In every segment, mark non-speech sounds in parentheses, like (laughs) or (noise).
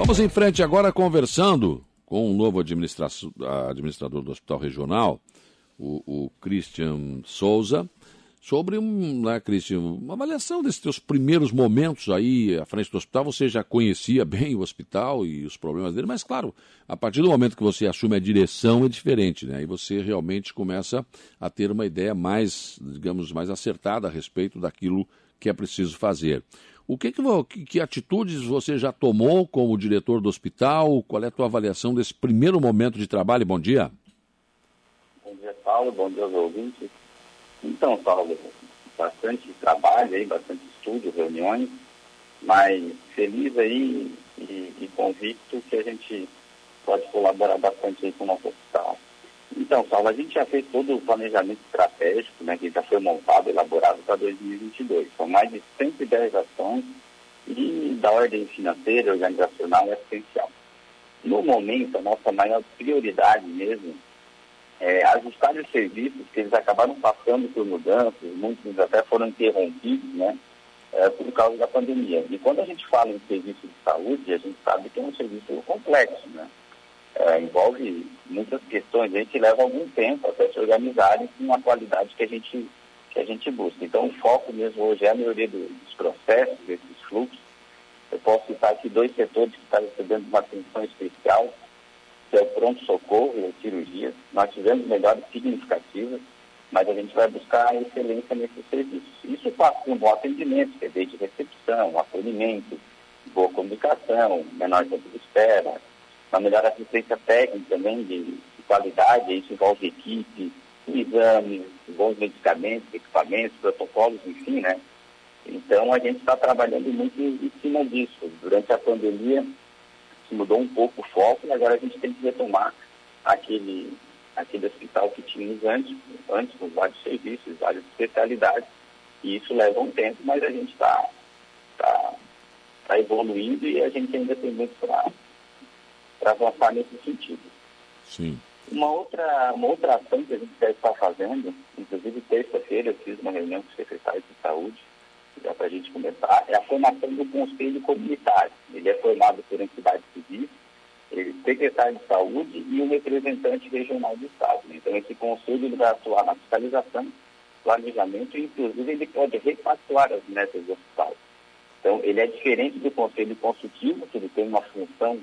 Vamos em frente agora conversando com o novo administrador do Hospital Regional, o, o Christian Souza, sobre um, né, Christian, uma avaliação desses teus primeiros momentos aí à frente do hospital. Você já conhecia bem o hospital e os problemas dele, mas claro, a partir do momento que você assume a direção é diferente, né? E você realmente começa a ter uma ideia mais, digamos, mais acertada a respeito daquilo que é preciso fazer. O que, que, que, atitudes você já tomou como diretor do hospital? Qual é a tua avaliação desse primeiro momento de trabalho? Bom dia. Bom dia, Paulo. Bom dia aos ouvintes. Então, Paulo, bastante trabalho aí, bastante estudo, reuniões, mas feliz aí e, e convicto que a gente pode colaborar bastante aí com o nosso hospital. Então, Paulo, a gente já fez todo o planejamento estratégico, né, que já foi montado, elaborado para 2022. São mais de 110 ações e da ordem financeira, organizacional e assistencial. No momento, a nossa maior prioridade mesmo é ajustar os serviços que eles acabaram passando por mudanças, muitos até foram interrompidos, né, é, por causa da pandemia. E quando a gente fala em serviço de saúde, a gente sabe que é um serviço complexo, né? É, envolve muitas questões, a gente leva algum tempo até se organizarem com a qualidade que a gente, que a gente busca. Então, o foco mesmo hoje é a melhoria do, dos processos, desses fluxos. Eu posso citar aqui dois setores que estão recebendo uma atenção especial, que é o pronto-socorro e a cirurgia. Nós tivemos melhores significativas, mas a gente vai buscar a excelência nesses serviços. Isso passa por um bom atendimento, que é desde recepção, acolhimento, boa comunicação, menor tempo de espera, uma melhor assistência técnica também de, de qualidade, isso envolve equipe, exames, bons medicamentos, equipamentos, protocolos, enfim, né? Então a gente está trabalhando muito em cima disso. Durante a pandemia se mudou um pouco o foco e agora a gente tem que retomar aquele, aquele hospital que tínhamos antes, antes com vários serviços, várias especialidades. E isso leva um tempo, mas a gente está tá, tá evoluindo e a gente ainda tem muito para para avançar nesse sentido. Sim. Uma outra, uma outra ação que a gente deve estar fazendo, inclusive terça-feira eu fiz uma reunião com o secretário de saúde, já para a gente começar, é a formação do conselho comunitário. Ele é formado por entidades civis, ele, secretário de saúde e um representante regional do Estado. Então esse conselho ele vai atuar na fiscalização, planejamento e inclusive ele pode repactuar as metas do hospital. Então ele é diferente do conselho consultivo, que ele tem uma função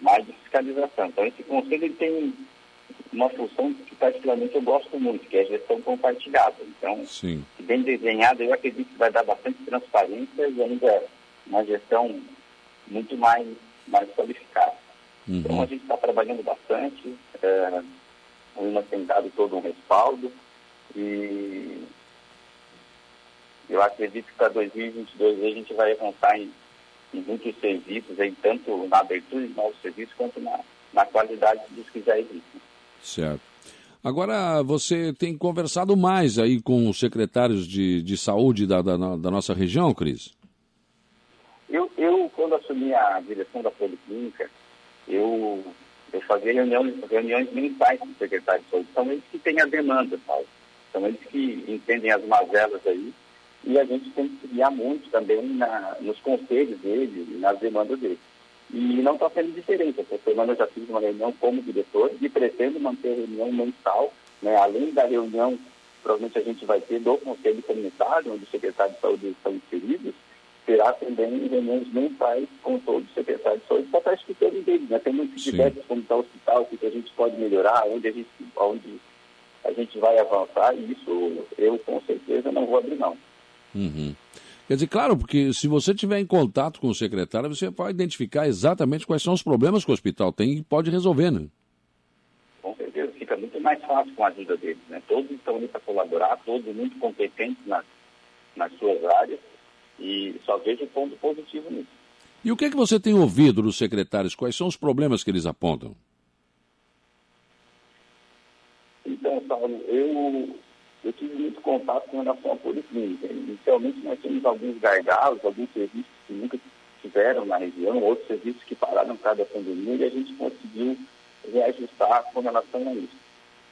mais de fiscalização. Então, esse conselho ele tem uma função que, particularmente, eu gosto muito, que é a gestão compartilhada. Então, Sim. bem desenhada, eu acredito que vai dar bastante transparência e ainda uma gestão muito mais, mais qualificada. Uhum. Então, a gente está trabalhando bastante, é, o IMA tem dado todo um respaldo e eu acredito que para 2022 a gente vai avançar em em muitos serviços, aí, tanto na abertura de novos serviços quanto na, na qualidade dos que já existem. Certo. Agora, você tem conversado mais aí com os secretários de, de saúde da, da, da nossa região, Cris? Eu, eu, quando assumi a direção da Policlínica, eu, eu fazia reuniões, reuniões mensais com o secretário de saúde. São eles que têm a demanda, Paulo. São eles que entendem as mazelas aí e a gente tem que criar muito também na, nos conselhos dele e nas demandas dele. E não está sendo diferente. Essa semana eu já fiz uma reunião como diretor e pretendo manter a reunião mensal, né? além da reunião, provavelmente a gente vai ter do Conselho Comunitário, onde os secretários de saúde estão inseridos, terá também reuniões mensais com todos os secretários de saúde para estar escutando deles. Né? Tem muitos feedbacks como está o hospital, o que a gente pode melhorar, onde a gente, onde a gente vai avançar, e isso eu com certeza não vou abrir mão. Uhum. Quer dizer, claro, porque se você tiver em contato com o secretário, você vai identificar exatamente quais são os problemas que o hospital tem e pode resolver, né? Com certeza, fica muito mais fácil com a ajuda deles, né? Todos estão ali para colaborar, todos muito competentes nas, nas suas áreas e só vejo ponto positivo nisso. E o que é que você tem ouvido dos secretários? Quais são os problemas que eles apontam? Então, Paulo, eu eu tive muito contato com relação à policlínica. Inicialmente nós tínhamos alguns gargalos, alguns serviços que nunca tiveram na região, outros serviços que pararam por causa da pandemia e a gente conseguiu reajustar com relação a isso.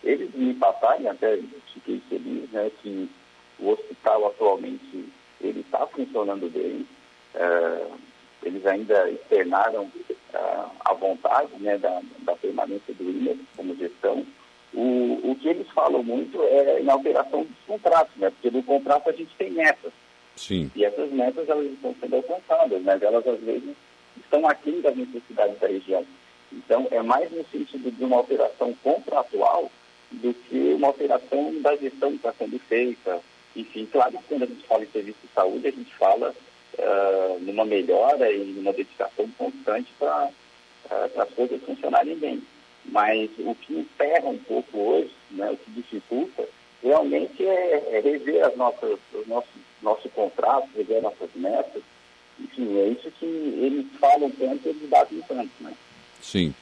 Eles me passaram, até fiquei feliz, né, que o hospital atualmente ele está funcionando bem. É, eles ainda externaram é, a, a vontade né, da, da permanência do INE como gestão, o, o que eles falam muito é em alteração dos contratos, né? Porque no contrato a gente tem metas. Sim. E essas metas elas estão sendo alcançadas, mas elas às vezes estão aquém das necessidades da região. Então, é mais no sentido de uma alteração contratual do que uma alteração da gestão que está sendo feita. Enfim, claro que quando a gente fala em serviço de saúde, a gente fala uh, numa melhora e numa dedicação constante para uh, as coisas funcionarem bem. Mas o que emperra um pouco hoje, né, o que dificulta, realmente é, é rever as nossas, os nossos, nosso contrato, rever nossas metas. Enfim, é isso que eles falam tanto e eles batem tanto, né? Sim.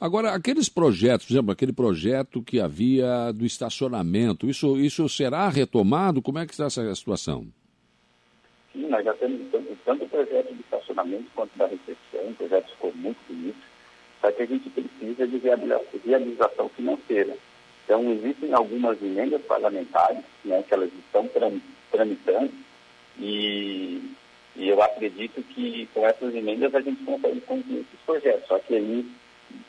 Agora, aqueles projetos, por exemplo, aquele projeto que havia do estacionamento, isso, isso será retomado? Como é que está essa situação? Sim, nós já temos tanto, tanto o projeto de estacionamento quanto da recepção, o projeto ficou muito bonito, só que a gente precisa de viabilização financeira. Então, existem algumas emendas parlamentares, né, que elas estão tramitando, e, e eu acredito que com essas emendas a gente consegue concluir esses projetos. Só que aí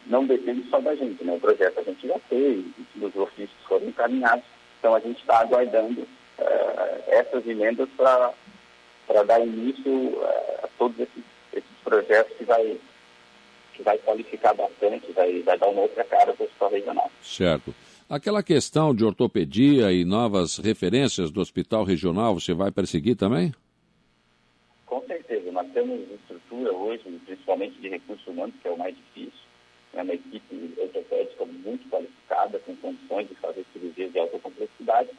não depende só da gente, né? O projeto a gente já fez, os ofícios foram encaminhados, então a gente está aguardando uh, essas emendas para dar início uh, a todos esses, esses, projetos que vai, que vai qualificar bastante, vai, vai dar uma outra cara para o hospital regional. Certo. Aquela questão de ortopedia e novas referências do hospital regional, você vai perseguir também? Com certeza. Nós temos estrutura hoje, principalmente de recursos humanos, que é o mais difícil é uma equipe ortopédica muito qualificada, com condições de fazer cirurgias de alta complexidade,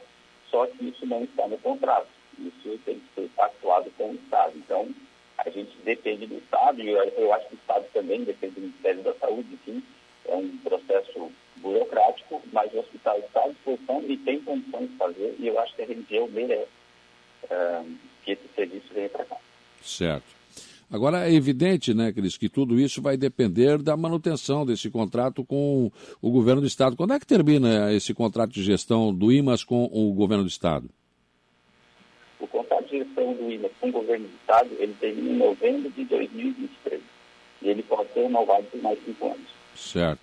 só que isso não está no contrato. Isso tem que ser pactuado com o Estado. Então, a gente depende do Estado, e eu, eu acho que também depende do Ministério da Saúde, enfim, é um processo burocrático, mas o hospital está à disposição e tem condições de fazer, e eu acho que a região merece uh, que esse serviço venha para cá. Certo. Agora, é evidente, né, Cris, que tudo isso vai depender da manutenção desse contrato com o governo do Estado. Quando é que termina esse contrato de gestão do IMAS com o governo do Estado? O contrato de gestão do IMAS com o governo do Estado, ele termina em novembro de 2023. E ele pode ser renovado por mais cinco anos. Certo.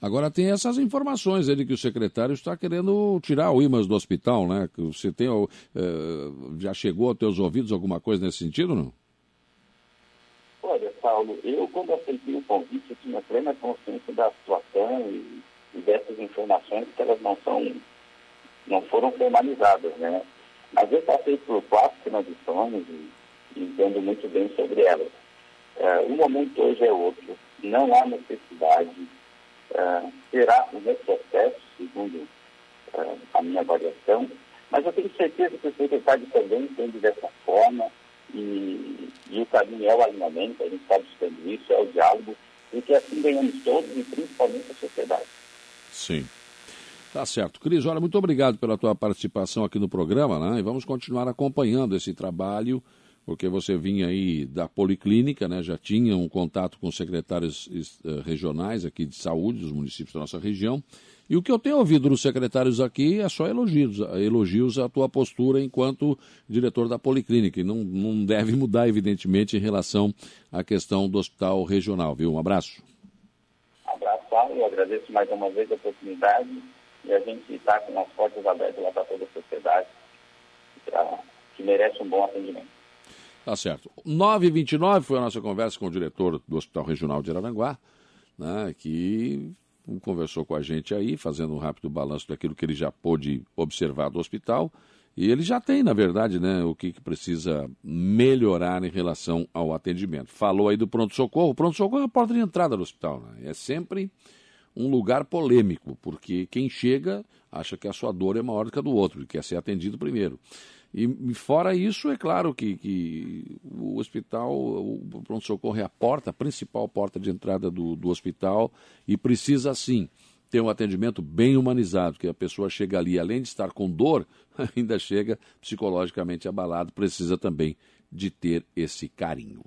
Agora tem essas informações ele que o secretário está querendo tirar o IMAS do hospital, né? Que você tem, uh, já chegou aos teus ouvidos alguma coisa nesse sentido, não? Olha, Paulo, eu quando aceitei o convite, eu tinha plena consciência da situação e, e dessas informações que elas não são, não foram formalizadas, né? Mas eu passei por quatro transições e, e entendo muito bem sobre elas. Uh, o momento hoje é outro, não há necessidade, uh, será um retrocesso, segundo uh, a minha avaliação, mas eu tenho certeza que o secretário também entende dessa forma, e, e o caminho é o alinhamento, a gente está buscando isso, é o diálogo, e que assim ganhamos todos e principalmente a sociedade. Sim. Tá certo. Cris, olha, muito obrigado pela tua participação aqui no programa, né? E vamos continuar acompanhando esse trabalho, porque você vinha aí da Policlínica, né? Já tinha um contato com secretários uh, regionais aqui de saúde dos municípios da nossa região e o que eu tenho ouvido dos secretários aqui é só elogios, elogios à tua postura enquanto diretor da Policlínica. E não, não deve mudar, evidentemente, em relação à questão do hospital regional, viu? Um abraço. Abraço, Paulo. Eu agradeço mais uma vez a oportunidade e a gente está com as portas abertas lá para toda a sociedade, que merece um bom atendimento. Tá certo. 9h29 foi a nossa conversa com o diretor do Hospital Regional de Araranguá, né, que conversou com a gente aí, fazendo um rápido balanço daquilo que ele já pôde observar do hospital. E ele já tem, na verdade, né, o que, que precisa melhorar em relação ao atendimento. Falou aí do pronto-socorro. Pronto-socorro é a porta de entrada do hospital. Né? É sempre um lugar polêmico, porque quem chega acha que a sua dor é maior do que a do outro e quer ser atendido primeiro. E, fora isso, é claro que, que o hospital, o pronto-socorro é a porta, a principal porta de entrada do, do hospital e precisa, sim, ter um atendimento bem humanizado, que a pessoa chega ali, além de estar com dor, (laughs) ainda chega psicologicamente abalado, precisa também de ter esse carinho.